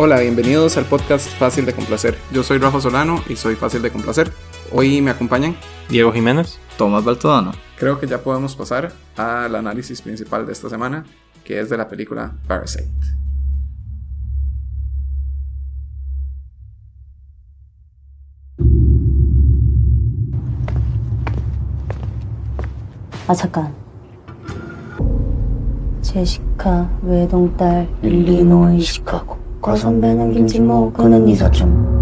Hola, bienvenidos al podcast Fácil de Complacer. Yo soy Rafa Solano y soy Fácil de Complacer. Hoy me acompañan Diego Jiménez. Tomás Baltodano. Creo que ya podemos pasar al análisis principal de esta semana, que es de la película Parasite. 아 잠깐 제시카 외동딸 일리노이 시카고 과선배는 김진모 그는 이사촌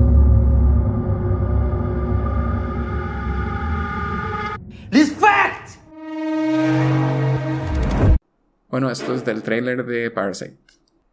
Bueno, esto es del tráiler de Parasite.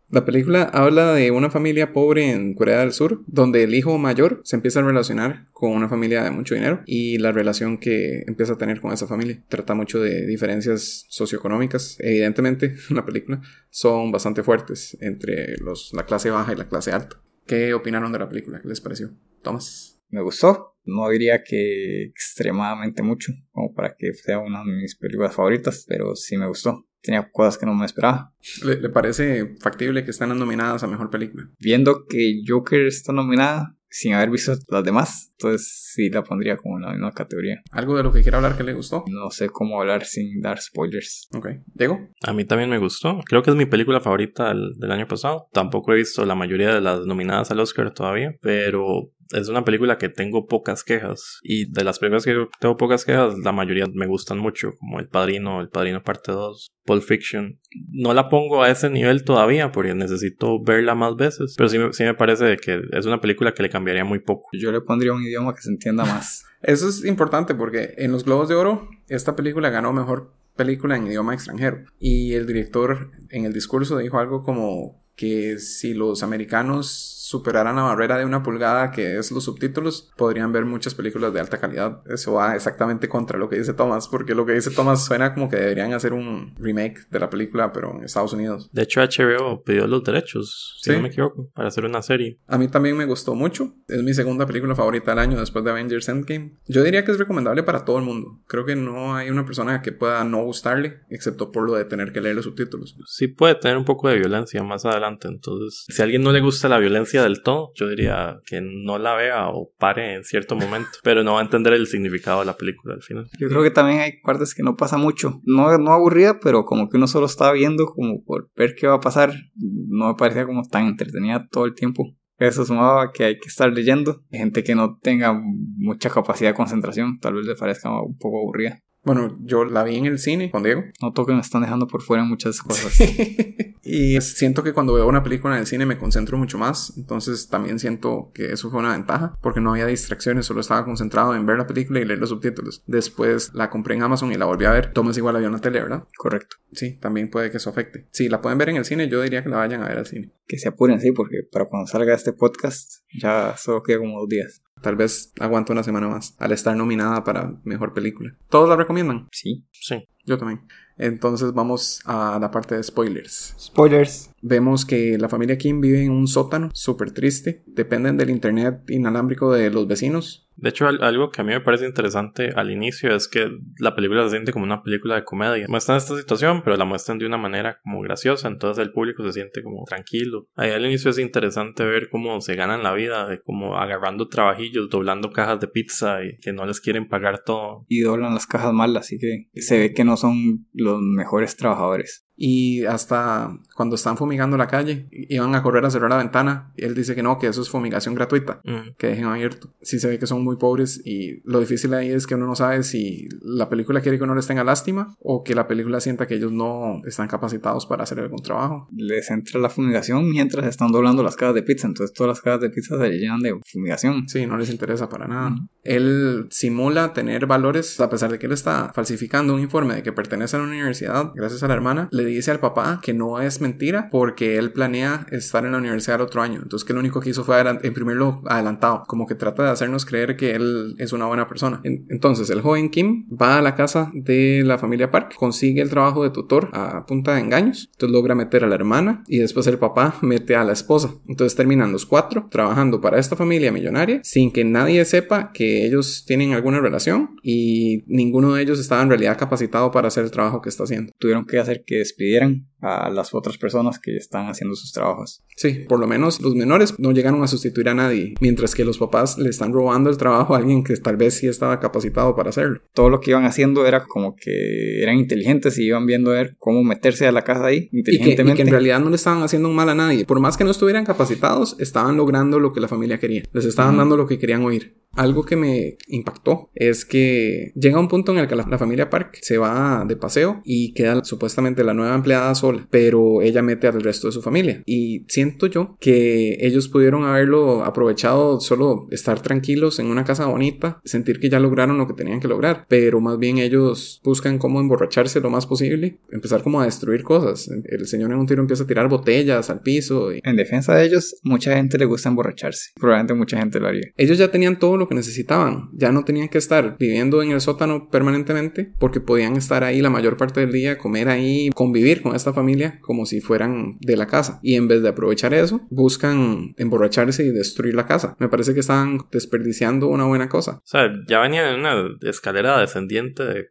La película habla de una familia pobre en Corea del Sur, donde el hijo mayor se empieza a relacionar con una familia de mucho dinero y la relación que empieza a tener con esa familia. Trata mucho de diferencias socioeconómicas. Evidentemente, en la película son bastante fuertes entre los, la clase baja y la clase alta. ¿Qué opinaron de la película? ¿Qué les pareció? Tomás. Me gustó. No diría que extremadamente mucho, como para que sea una de mis películas favoritas, pero sí me gustó. Tenía cosas que no me esperaba. ¿Le, le parece factible que están nominadas a mejor película? Viendo que Joker está nominada, sin haber visto las demás, entonces sí la pondría como en la misma categoría. ¿Algo de lo que quiera hablar que le gustó? No sé cómo hablar sin dar spoilers. Ok. ¿Diego? A mí también me gustó. Creo que es mi película favorita del, del año pasado. Tampoco he visto la mayoría de las nominadas al Oscar todavía, pero es una película que tengo pocas quejas. Y de las películas que tengo pocas quejas, la mayoría me gustan mucho, como El Padrino, El Padrino Parte 2, Pulp Fiction. No la pongo a ese nivel todavía porque necesito verla más veces, pero sí, sí me parece que es una película que le cambiaría muy poco. Yo le pondría un idioma que se entienda más. Eso es importante porque en los Globos de Oro esta película ganó mejor película en idioma extranjero y el director en el discurso dijo algo como que si los americanos superaran la barrera de una pulgada que es los subtítulos podrían ver muchas películas de alta calidad. Eso va exactamente contra lo que dice Thomas porque lo que dice Thomas suena como que deberían hacer un remake de la película pero en Estados Unidos. De hecho, HBO pidió los derechos, si Sí. no me equivoco, para hacer una serie. A mí también me gustó mucho. Es mi segunda película favorita del año después de Avengers Endgame. Yo diría que es recomendable para todo el mundo. Creo que no hay una persona que pueda no gustarle, excepto por lo de tener que leer los subtítulos. Sí puede tener un poco de violencia más adelante, entonces si a alguien no le gusta la violencia del todo, yo diría que no la vea o pare en cierto momento, pero no va a entender el significado de la película al final. Yo creo que también hay partes que no pasa mucho. No, no aburrida, pero como que uno solo está viendo como por ver qué va a pasar. No me parecía como tan entretenida todo el tiempo. Eso sumaba que hay que estar leyendo. Gente que no tenga mucha capacidad de concentración. Tal vez le parezca un poco aburrida. Bueno, yo la vi en el cine con Diego. Noto que me están dejando por fuera muchas cosas. y siento que cuando veo una película en el cine me concentro mucho más. Entonces también siento que eso fue una ventaja. Porque no había distracciones, solo estaba concentrado en ver la película y leer los subtítulos. Después la compré en Amazon y la volví a ver. Thomas igual en la tele, ¿verdad? Correcto. Sí, también puede que eso afecte. Si la pueden ver en el cine, yo diría que la vayan a ver al cine. Que se apuren, sí, porque para cuando salga este podcast ya solo queda como dos días. Tal vez aguanto una semana más al estar nominada para mejor película. ¿Todos la recomiendan? Sí. Sí. Yo también. Entonces vamos a la parte de spoilers. Spoilers. Vemos que la familia Kim vive en un sótano súper triste. Dependen del internet inalámbrico de los vecinos. De hecho, al- algo que a mí me parece interesante al inicio es que la película se siente como una película de comedia. Muestran esta situación, pero la muestran de una manera como graciosa, entonces el público se siente como tranquilo. Ahí al inicio es interesante ver cómo se ganan la vida, de como agarrando trabajillos, doblando cajas de pizza y que no les quieren pagar todo. Y doblan las cajas mal, así que se ve que no son los mejores trabajadores. Y hasta cuando están fumigando la calle, iban a correr a cerrar la ventana. Y él dice que no, que eso es fumigación gratuita. Mm. que dejen abierto. Sí se ve que son muy pobres y lo difícil ahí es que uno no sabe si la película quiere que uno les tenga lástima o que la película sienta que ellos no están capacitados para hacer algún trabajo. Les entra la fumigación mientras están doblando las cajas de pizza, entonces todas las cajas de pizza se llenan de fumigación. Sí, no les interesa para nada. Ujú. Él simula tener valores, a pesar de que él está falsificando un informe de que pertenece a la universidad, gracias a la hermana, le dice al papá que no es mentira porque él planea estar en la universidad el otro año. Entonces que lo único que hizo fue imprimirlo adelantado, como que trata de hacernos creer que él es una buena persona. En- Entonces el joven Kim va a la casa de la familia Park, consigue el trabajo de tutor a punta de engaños, entonces logra meter a la hermana y después el papá mete a la esposa. Entonces terminan los cuatro trabajando para esta familia millonaria sin que nadie sepa que ellos tienen alguna relación y ninguno de ellos estaba en realidad capacitado para hacer el trabajo que está haciendo. Tuvieron que hacer que despidieran a las otras personas que están haciendo sus trabajos. Sí, por lo menos los menores no llegaron a sustituir a nadie, mientras que los papás le están robando el trabajo a alguien que tal vez sí estaba capacitado para hacerlo. Todo lo que iban haciendo era como que eran inteligentes y iban viendo a ver cómo meterse a la casa ahí Y que, y inteligentemente. que en realidad no le estaban haciendo un mal a nadie. Por más que no estuvieran capacitados, estaban logrando lo que la familia quería. Les estaban dando lo que querían oír. Algo que me impactó es que llega un punto en el que la, la familia Park se va de paseo y queda supuestamente la nueva empleada sola, pero ella mete al resto de su familia. Y siento yo que ellos pudieron haberlo aprovechado solo estar tranquilos en una casa bonita, sentir que ya lograron lo que tenían que lograr, pero más bien ellos buscan cómo emborracharse lo más posible, empezar como a destruir cosas. El señor en un tiro empieza a tirar botellas al piso y En defensa de ellos, mucha gente le gusta emborracharse. Probablemente mucha gente lo haría. ellos ya tenían todo lo que necesitaban, ya no tenían que estar viviendo en el sótano permanentemente porque podían estar ahí la mayor parte del día, comer ahí, convivir con esta familia como si fueran de la casa. Y en vez de aprovechar eso, buscan emborracharse y destruir la casa. Me parece que estaban desperdiciando una buena cosa. O sea, ya venían en una escalera descendiente. de-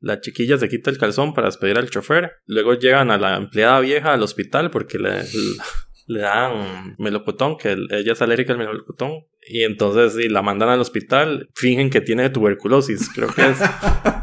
La chiquilla se quita el calzón para despedir al chofer. Luego llegan a la empleada vieja al hospital porque le, le dan melocotón, que el- ella es alérgica al melocotón. Y entonces sí, la mandan al hospital, fingen que tiene tuberculosis, creo que es.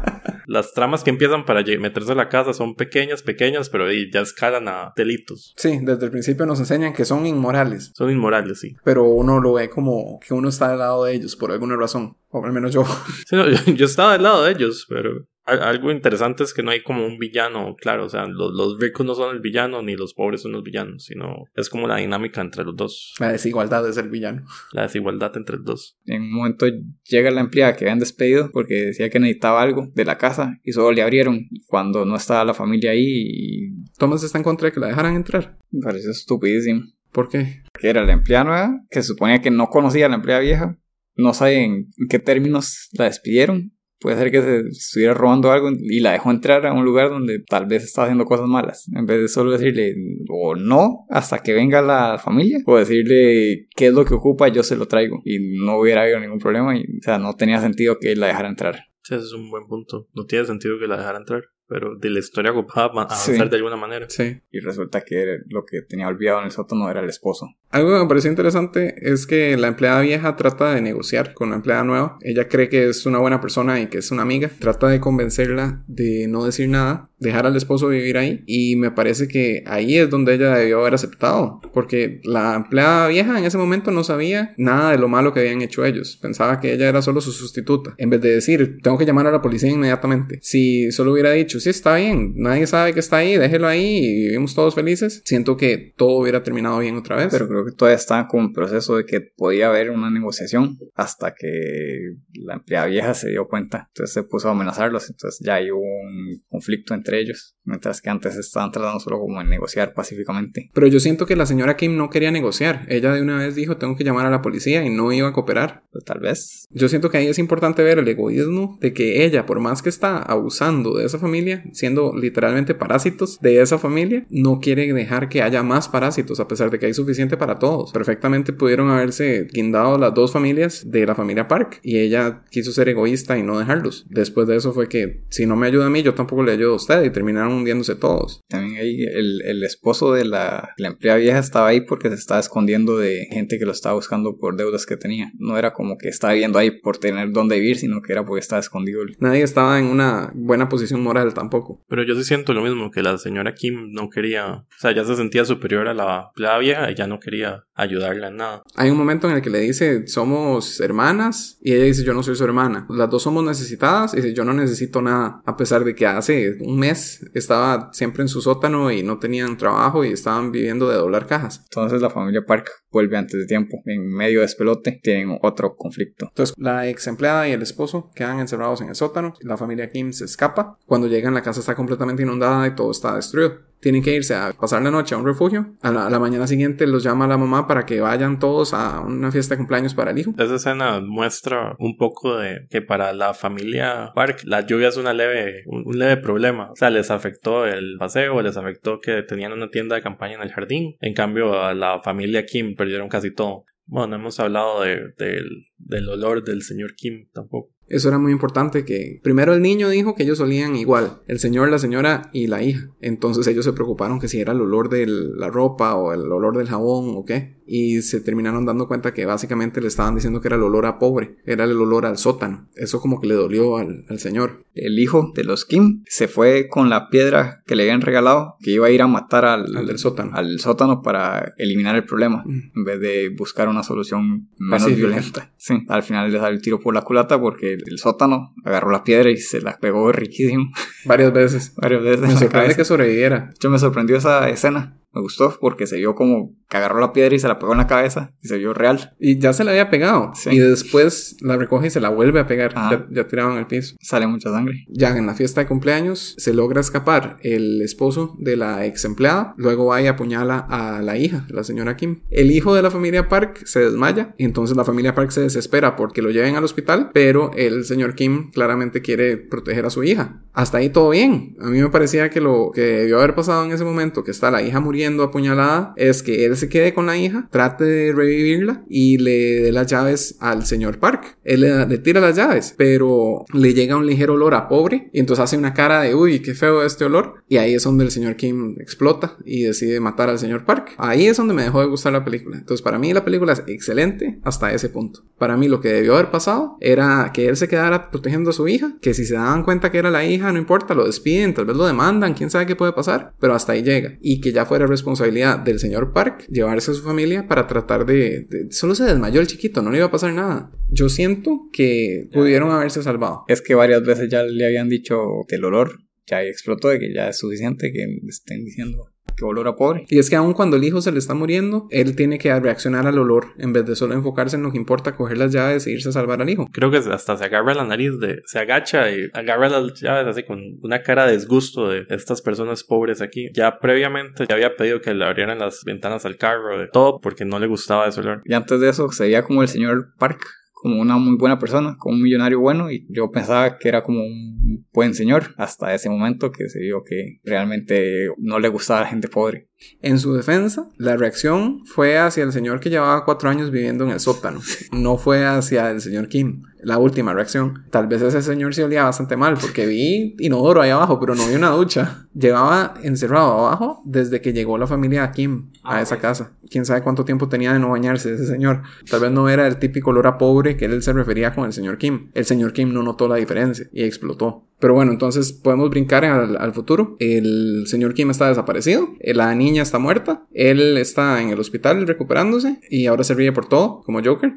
Las tramas que empiezan para meterse a la casa son pequeñas, pequeñas, pero ahí ya escalan a delitos. Sí, desde el principio nos enseñan que son inmorales, Son inmorales, sí. pero uno lo ve como que uno está al lado de ellos por alguna razón, o al menos yo. Sí, no, yo, yo estaba del lado de ellos, pero al- algo interesante es que no hay como un villano, claro, o sea, los, los ricos no son el villano ni los pobres son los villanos, sino es como la dinámica entre los dos, La desigualdad es el villano. la desigualdad entre los dos. En un momento llega la empleada que habían despedido porque decía que necesitaba algo de la casa y solo le abrieron cuando no estaba la familia ahí y Thomas está en contra de que la dejaran entrar. me pareció estupidísimo. ¿Por qué? Que era la empleada nueva, que se suponía que no conocía a la empleada vieja, no sabe en qué términos la despidieron. Puede ser que se estuviera robando algo y la dejó entrar a un lugar donde tal vez estaba haciendo cosas malas. En vez de solo decirle o no hasta que venga la familia, o decirle qué es lo que ocupa, yo se lo traigo. Y no hubiera habido ningún problema. Y, o sea, no tenía sentido que la dejara entrar. Sí, ese es un buen punto. No tiene sentido que la dejara entrar, pero de la historia ocupaba Sí. avanzar de alguna manera. Sí. Y resulta que lo que tenía olvidado en el sótano era el esposo. Algo que me pareció interesante es que la empleada vieja trata de negociar con la empleada nueva. Ella cree que es una buena persona y que es una amiga. Trata de convencerla de no decir nada, dejar al esposo vivir ahí. Y me parece que ahí es donde ella debió haber aceptado. Porque la empleada vieja en ese momento no sabía nada de lo malo que habían hecho ellos. Pensaba que ella era solo su sustituta. En vez de decir, tengo que llamar a la policía inmediatamente. Si solo hubiera dicho, sí, está bien, nadie sabe que está ahí, déjelo ahí y vivimos todos felices, siento que todo hubiera terminado bien otra vez. Pero creo que todavía estaba como en proceso de que podía haber una negociación hasta que la empleada vieja se dio cuenta. Entonces se puso a amenazarlos. Entonces ya hay un conflicto entre ellos. Mientras que antes estaban tratando solo como de negociar pacíficamente. Pero yo siento que la señora Kim no quería negociar. Ella de una vez dijo, tengo que llamar a la policía y no iba a cooperar. Pues tal vez. Yo siento que ahí es importante ver el egoísmo de que ella, por más que está abusando de esa familia, siendo literalmente parásitos de esa familia, no quiere dejar que haya más parásitos, a pesar de que hay suficiente para todos. Perfectamente pudieron haberse guindado las dos familias de la familia Park y ella quiso ser egoísta y no dejarlos. Después de eso fue que, si no me ayuda a mí, yo tampoco le ayudo a usted y terminaron hundiéndose todos. También ahí el, el esposo de la, la empleada vieja estaba ahí porque se estaba escondiendo de gente que lo estaba buscando por deudas que tenía. No era como que estaba viviendo ahí por tener dónde vivir, sino que era porque estaba escondido. Nadie estaba en una buena posición moral tampoco. Pero yo sí siento lo mismo, que la señora Kim no quería, o sea, ya se sentía superior a la empleada vieja y ya no quería ayudarla en nada. Hay un momento en el que le dice, somos hermanas, y ella dice, yo no soy su hermana. Las dos somos necesitadas, y dice, yo no necesito nada, a pesar de que hace un mes estaba siempre en su sótano y no tenían trabajo y estaban viviendo de doblar cajas. Entonces la familia Park vuelve antes de tiempo. En medio de despelote tienen otro conflicto. Entonces, la ex empleada y el esposo quedan encerrados en el sótano. La familia Kim se escapa. Cuando llegan, la casa está completamente inundada y todo está destruido. Tienen que irse a pasar la noche a un refugio. A la, a la mañana siguiente los llama la mamá para que vayan todos a una fiesta de cumpleaños para el hijo. Esa escena muestra un poco de que para la familia Park la lluvia es una leve, un, un leve problema. O sea, les afectó el paseo, les afectó que tenían una tienda de campaña en el jardín. En cambio, a la familia Kim perdieron casi todo. Bueno, no hemos hablado de- del, del olor del señor Kim tampoco. Eso era muy importante que primero el niño dijo que ellos olían igual, el señor, la señora y la hija. Entonces ellos se preocuparon que si era el olor de la ropa o el olor del jabón o qué. Y se terminaron dando cuenta que básicamente le estaban diciendo que era el olor a pobre, era el olor al sótano. Eso como que le dolió al, señor. El hijo de los Kim se fue con la piedra que le habían regalado, que iba a ir a matar al, del sótano. al sótano para eliminar el problema, mm. en vez de buscar una solución menos violenta. Sí, al final le salió el tiro por la culata porque el sótano agarró la piedra y se la pegó riquísimo. Varias veces. Varias veces. Me sorprende que sobreviviera. Yo me sorprendió esa escena. Me gustó porque se vio como que agarró la piedra y se la pegó en la cabeza y se vio real. Y ya se la había pegado. Y después la recoge y se la vuelve a pegar. Ya, ya tirado en el piso. Sale mucha sangre. Ya en la fiesta de cumpleaños se logra escapar el esposo de la ex empleada. Luego va y apuñala a la hija, la señora Kim. El hijo de la familia Park se desmaya. Y entonces la familia Park se desespera porque lo lleven al hospital. Pero el señor Kim claramente quiere proteger a su hija. Hasta ahí todo bien. A mí me parecía que lo que debió haber pasado en ese momento, que está la hija muriendo apuñalada es que él se quede con la hija, trate de revivirla y le dé las llaves al señor Park. Él le, tira las llaves, pero le llega un ligero olor a pobre y entonces hace una cara de uy, qué feo este olor. Y ahí es donde el señor Kim explota y decide matar al señor Park. Ahí es donde me dejó de gustar la película. Entonces para mí la película es excelente hasta ese punto. Para mí lo que debió haber pasado era que él se quedara protegiendo a su hija, que si se daban cuenta que era la hija, no importa, lo despiden, tal vez lo demandan, quién sabe qué puede pasar, pero hasta ahí llega. Y que ya fuera responsabilidad del señor Park llevarse a su familia para tratar de, Solo se desmayó el chiquito, no le iba a pasar nada. Yo siento que pudieron haberse salvado. Es que varias veces ya le habían dicho que el olor ya explotó, de que ya es suficiente que estén diciendo que olor a pobre. Y es que aun cuando el hijo se le está muriendo, él tiene que reaccionar al olor en vez de solo enfocarse en lo que importa, coger las llaves e irse a salvar al hijo. Creo que hasta se agarra la nariz de, se agacha y agarra las llaves así con una cara de disgusto de estas personas pobres aquí. Ya previamente ya había pedido que le abrieran las ventanas al carro, de todo porque no le gustaba ese olor. Y antes de eso se veía como el señor Park como una muy buena persona, como un millonario bueno y yo pensaba que era como un buen señor hasta ese momento que se vio que realmente no le gustaba a la gente pobre. En su defensa, la reacción fue hacia el señor que llevaba cuatro años viviendo en el sótano, no fue hacia el señor Kim. La última reacción. Tal vez ese señor se olía bastante mal porque vi inodoro ahí abajo, pero no vi una ducha. Llevaba encerrado abajo desde que llegó la familia Kim a ah, esa casa. Quién sabe cuánto tiempo tenía de no bañarse ese señor. Tal vez no era el típico olor a pobre que él se refería con el señor Kim. El señor Kim no notó la diferencia y explotó. Pero bueno, entonces podemos brincar al, futuro. El señor Kim está desaparecido, eh, la niña está muerta, él está en el hospital recuperándose y ahora se ríe por todo, como Joker.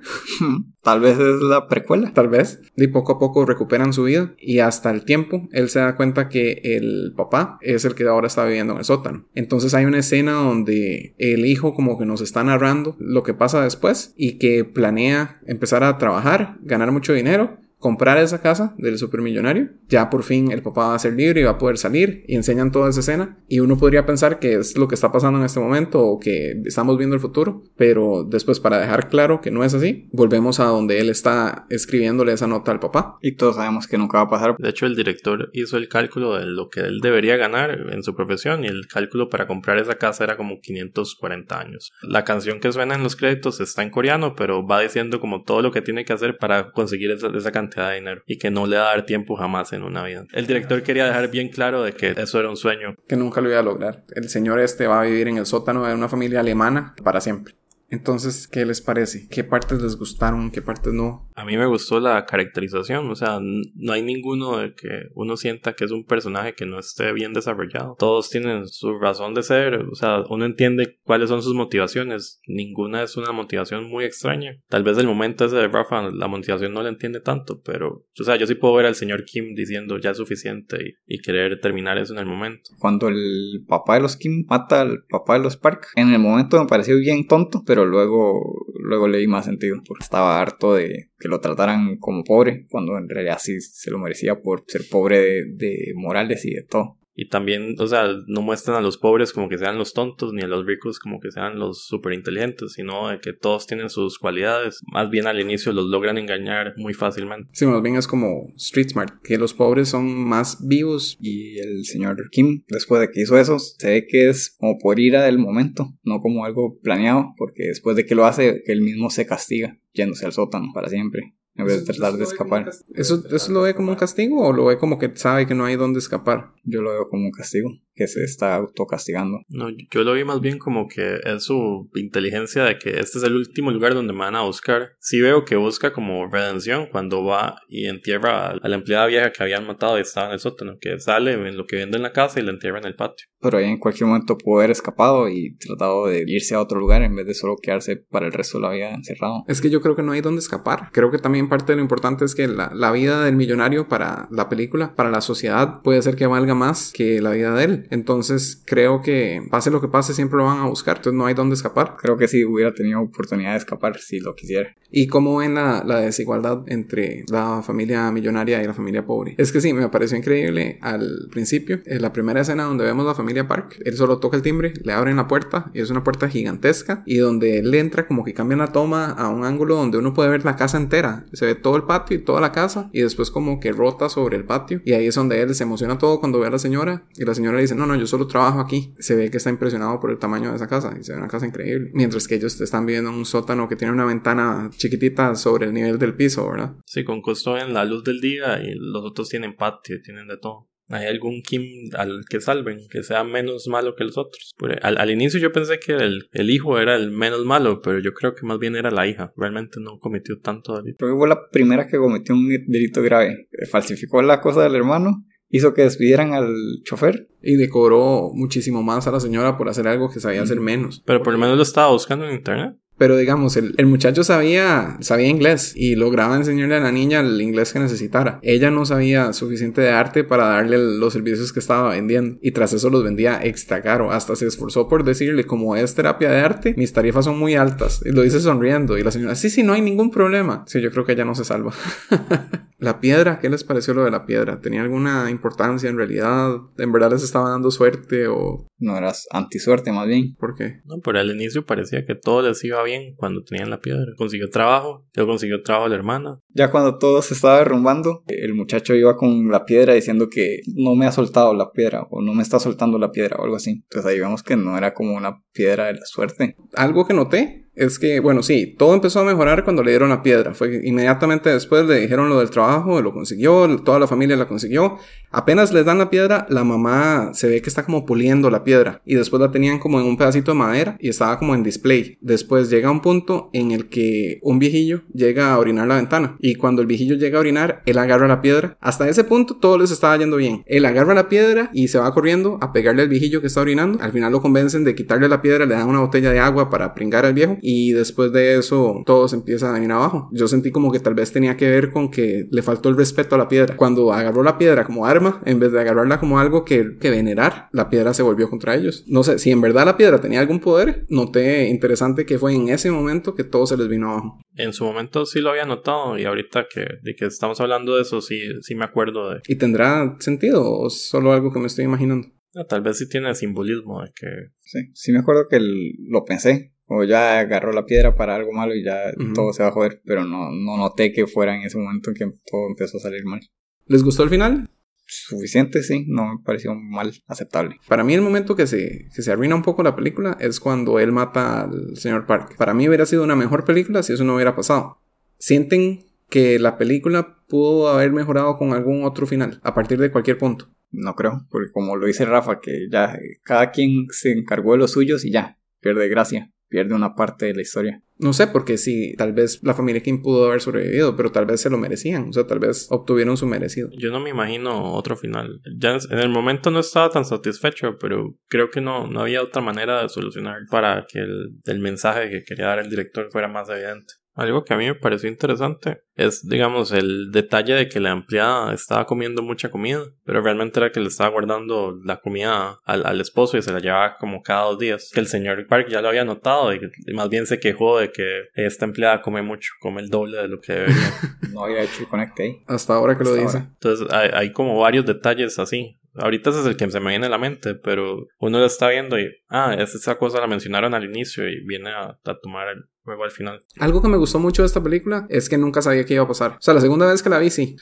Tal vez es la precuela. Tal vez. Y poco a poco recuperan su vida y hasta el tiempo él se da cuenta que el papá es el que ahora está viviendo en el sótano. Entonces hay una escena donde el hijo como que nos está narrando lo que pasa después y que planea empezar a trabajar, ganar mucho dinero comprar esa casa del supermillonario, ya por fin el papá va a ser libre y va a poder salir y enseñan toda esa escena y uno podría pensar que es lo que está pasando en este momento o que estamos viendo el futuro, pero después para dejar claro que no es así, volvemos a donde él está escribiéndole esa nota al papá. Y todos sabemos que nunca va a pasar. De hecho, el director hizo el cálculo de lo que él debería ganar en su profesión y el cálculo para comprar esa casa era como 540 años. La canción que suena en los créditos está en coreano, pero va diciendo como todo lo que tiene que hacer para conseguir esa, esa cantidad de dinero y que no le va dar tiempo jamás en una vida. El director quería dejar bien claro de que eso era un sueño. Que nunca lo iba a lograr. El señor este va a vivir en el sótano de una familia alemana para siempre. Entonces, ¿qué les parece? ¿Qué partes les gustaron? ¿Qué partes no? A mí me gustó la caracterización, o sea, no hay ninguno de que uno sienta que es un personaje que no esté bien desarrollado. Todos tienen su razón de ser, o sea, uno entiende cuáles son sus motivaciones. Ninguna es una motivación muy extraña. Tal vez el momento ese de Rafa, la motivación no la entiende tanto, pero, o sea, yo sí puedo ver al señor Kim diciendo ya es suficiente y, querer terminar eso en el momento. Cuando el papá de los Kim mata al papá de los Park, en el momento me pareció bien tonto, pero luego, luego le di más sentido, porque estaba harto de que lo trataran como pobre, cuando en realidad sí se lo merecía por ser pobre de, de morales y de todo. Y también, o sea, no muestran a los pobres como que sean los tontos, ni a los ricos como que sean los súper inteligentes, sino de que todos tienen sus cualidades. Más bien al inicio los logran engañar muy fácilmente. Sí, más bien es como Street Smart, que los pobres son más vivos. Y el señor Kim, después de que hizo eso, se ve que es como por ira del momento, no como algo planeado, porque después de que lo hace, él mismo se castiga yéndose al sótano para siempre. En vez de tratar de escapar. ¿Eso, ¿Eso lo ve como un castigo o lo ve como que sabe que no hay dónde escapar? Yo lo veo como un castigo, que se está autocastigando. No, yo lo vi más bien como que es su inteligencia de que este es el último lugar donde me van a buscar. Sí veo que busca como redención cuando va y entierra a la empleada vieja que habían matado y estaba en el sótano, que sale en lo que vende en la casa y la entierra en el patio. Pero ahí en cualquier momento pudo haber escapado y tratado de irse a otro lugar en vez de solo quedarse para el resto de la vida encerrado. Es que yo creo que no hay dónde escapar. Creo que también parte de lo importante es que la, la vida del millonario para la película, para la sociedad, puede ser que valga más que la vida de él. Entonces creo que pase lo que pase, siempre lo van a buscar. Entonces no hay dónde escapar. Creo que sí hubiera tenido oportunidad de escapar si lo quisiera. ¿Y cómo ven la, la desigualdad entre la familia millonaria y la familia pobre? Es que sí, me pareció increíble al principio. En la primera escena donde vemos la familia Park, él solo toca el timbre, le abren la puerta y es una puerta gigantesca y donde él entra como que cambian la toma a un ángulo donde uno puede ver la casa entera. Se ve todo el patio y toda la casa y después como que rota sobre el patio y ahí es donde él se emociona todo cuando ve a la señora y la señora dice, no, no, yo solo trabajo aquí. Se ve que está impresionado por el tamaño de esa casa y se ve una casa increíble. Mientras que ellos están viviendo en un sótano que tiene una ventana chiquitita sobre el nivel del piso, ¿verdad? Sí, con costo en la luz del día y los otros tienen patio, tienen de todo. ¿Hay algún Kim al que salven, que sea menos malo que los otros? Por- Al, al inicio yo pensé que el, el hijo era el menos malo, pero yo creo que más bien era la hija. Realmente no cometió tanto delito. Creo que fue la primera que cometió un delito grave. Falsificó la cosa del hermano, hizo que despidieran al chofer. Y le cobró muchísimo más a la señora por hacer algo que sabía hacer menos. Pero por lo menos lo estaba buscando en internet. Pero digamos, el, el muchacho sabía, sabía inglés y lograba enseñarle a la niña el inglés que necesitara. Ella no sabía suficiente de arte para darle los servicios que estaba vendiendo y tras eso los vendía extra caro. Hasta se esforzó por decirle, como es terapia de arte, mis tarifas son muy altas. Y lo dice sonriendo y la señora, sí, sí, no hay ningún problema. Sí, yo creo que ella no se salva. la piedra, ¿qué les pareció lo de la piedra? ¿Tenía alguna importancia en realidad? ¿En verdad les estaba dando suerte o No eras antisuerte, más bien. por qué? No, pero al inicio parecía que todo les iba bien cuando tenían la piedra. Consiguió trabajo, luego consiguió trabajo la hermana. Ya cuando todo se estaba derrumbando, el muchacho iba con la piedra diciendo que no me ha soltado la piedra o no me está soltando la piedra o algo así. Entonces ahí vemos que no era como una piedra de la suerte. Algo que noté es que, bueno, sí, todo empezó a mejorar cuando le dieron la piedra. Fue inmediatamente después le dijeron lo del trabajo, lo consiguió, toda la familia la consiguió. Apenas les dan la piedra, la mamá se ve que está como puliendo la piedra y después la tenían como en un pedacito de madera y estaba como en display. Después llega un punto en el que un viejillo llega a orinar la ventana y cuando el viejillo llega a orinar, él agarra la piedra. Hasta ese punto todo les estaba yendo bien. Él agarra la piedra y se va corriendo a pegarle al viejillo que está orinando. Al final lo convencen de quitarle la piedra, le dan una botella de agua para pringar al viejo después de eso todo se empieza a venir abajo. Yo sentí como que tal vez tenía que ver con que le faltó el respeto a la piedra. Cuando agarró la piedra como arma, en vez de agarrarla como algo que, que venerar, la piedra se volvió contra ellos. No sé, si en verdad la piedra tenía algún poder, noté interesante que fue en ese momento que todo se les vino abajo. En su momento sí lo había notado y ahorita que, de que estamos hablando de eso sí, sí me acuerdo de... ¿Y tendrá sentido o es solo algo que me estoy imaginando? Ah, Tal vez sí tiene simbolismo de que... Sí, sí me acuerdo que el- lo pensé. O ya agarró la piedra para algo malo y ya todo se va a joder. Pero no, no noté que fuera en ese momento en que todo empezó a salir mal. ¿Les gustó el final? Suficiente, sí. No me pareció mal aceptable. Para mí el momento que se, que se arruina un poco la película es cuando él mata al señor Park. Para mí hubiera sido una mejor película si eso no hubiera pasado. ¿Sienten que la película pudo haber mejorado con algún otro final a partir de cualquier punto? No creo. Porque como lo dice Rafa, que ya cada quien se encargó de los suyos y ya. Pierde gracia. Pierde una parte de la historia. No sé, porque sí, tal vez la familia Kim pudo haber sobrevivido, pero tal vez se lo merecían. O sea, tal vez obtuvieron su merecido. Yo no me imagino otro final. Ya en el momento no estaba tan satisfecho, pero creo que no, no había otra manera de solucionar para que el, el mensaje que quería dar el director fuera más evidente. Algo que a mí me pareció interesante es, digamos, el detalle de que la empleada estaba comiendo mucha comida, pero realmente era que le estaba guardando la comida al, al esposo y se la llevaba como cada dos días. Que el señor Park ya lo había notado y, más bien se quejó de que esta empleada come mucho, come el doble de lo que debería. No había hecho el conecte ahí. Hasta ahora que lo dice. ahora. Entonces hay, hay como varios detalles así. Ahorita es el que se me viene a la mente, pero uno lo está viendo y, ah, es- esa cosa la mencionaron al inicio y viene a, a tomar el juego al final. Algo que me gustó mucho de esta película es que nunca sabía qué iba a pasar. O sea, la segunda vez que la vi, sí.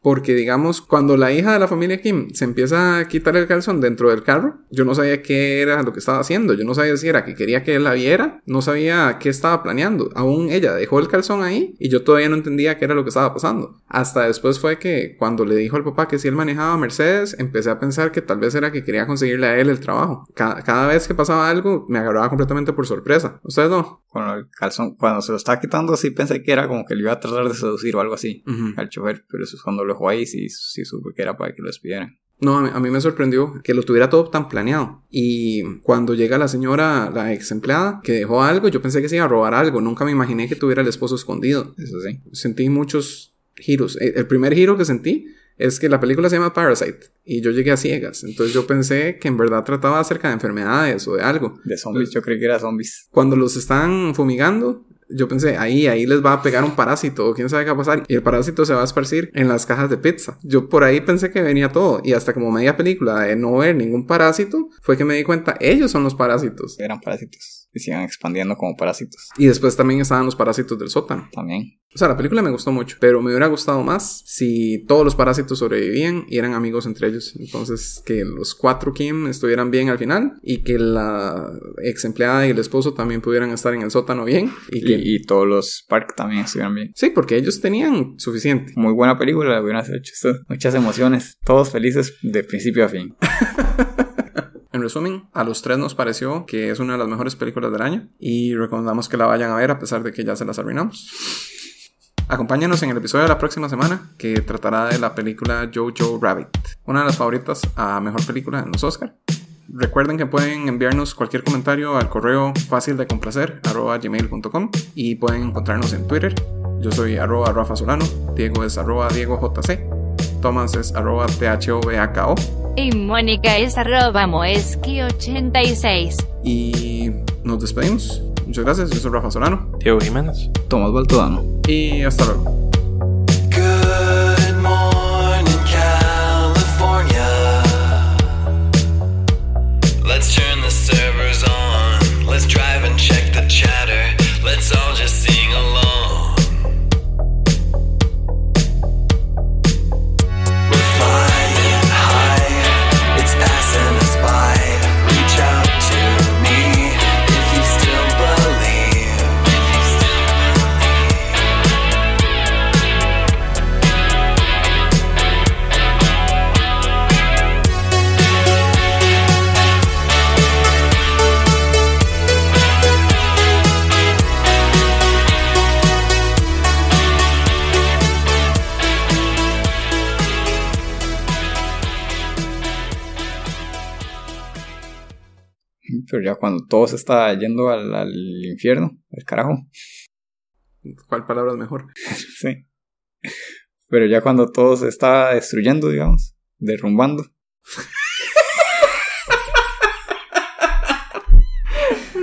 Porque, digamos, cuando la hija de la familia Kim se empieza a quitar el calzón dentro del carro, yo no sabía qué era lo que estaba haciendo. Yo no sabía si era que quería que él la viera, no sabía qué estaba planeando. Aún ella dejó el calzón ahí y yo todavía no entendía qué era lo que estaba pasando. Hasta después fue que cuando le dijo al papá que si él manejaba Mercedes, empecé a pensar que tal vez era que quería conseguirle a él el trabajo. Cada, cada vez que pasaba algo, me agarraba completamente por sorpresa. ¿Ustedes no? Con el calzón, cuando se lo estaba quitando, sí pensé que era como que le iba a tratar de seducir o algo así al chofer, pero eso es cuando lo dejó ahí, sí, sí supe que era para que lo despidieran. No, a mí, a mí me sorprendió que lo tuviera todo tan planeado. Y cuando llega la señora, la ex empleada, que dejó algo, yo pensé que se iba a robar algo. Nunca me imaginé que tuviera el esposo escondido. Eso sí. Sentí muchos giros. Eh, El primer giro que sentí es que la película se llama Parasite y yo llegué a ciegas. Entonces yo pensé que en verdad trataba acerca de enfermedades o de algo. De zombies, yo creí que era zombies. Cuando los están fumigando, yo pensé, ahí, ahí les va a pegar un parásito quién sabe qué va a pasar. Y el parásito se va a esparcir en las cajas de pizza. Yo por ahí pensé que venía todo. Y hasta como media película de no ver ningún parásito, fue que me di cuenta, ellos son los parásitos. Eran parásitos. Y sigan expandiendo como parásitos. Y después también estaban los parásitos del sótano. También. O sea, la película me gustó mucho, pero me hubiera gustado más si todos los parásitos sobrevivían y eran amigos entre ellos. Entonces, que los cuatro Kim estuvieran bien al final y que la ex empleada y el esposo también pudieran estar en el sótano bien. Y que... Y, y todos los Park también estuvieron bien. Sí, porque ellos tenían suficiente. Muy buena película, hubieran hecho esto. Muchas emociones. Todos felices de principio a fin. En resumen, a los tres nos pareció que es una de las mejores películas del año y recomendamos que la vayan a ver a pesar de que ya se las arruinamos. Acompáñanos en el episodio de la próxima semana que tratará de la película Jojo Rabbit, una de las favoritas a mejor película en los Oscar. Recuerden que pueden enviarnos cualquier comentario al correo fácil de complacer gmail.com y pueden encontrarnos en Twitter. Yo soy arroba Rafa Solano, Diego es arroba Diego JC, Thomas es arroba THOVAKO Y Mónica es arroba moeski86. y nos despedimos. Muchas gracias, yo soy Rafa Solano Diego Jiménez. Tomás Baltodano. y hasta luego. Ya cuando todo se está yendo al, al infierno, al carajo. ¿Cuál palabra es mejor? Sí. Pero ya cuando todo se está destruyendo, digamos, derrumbando.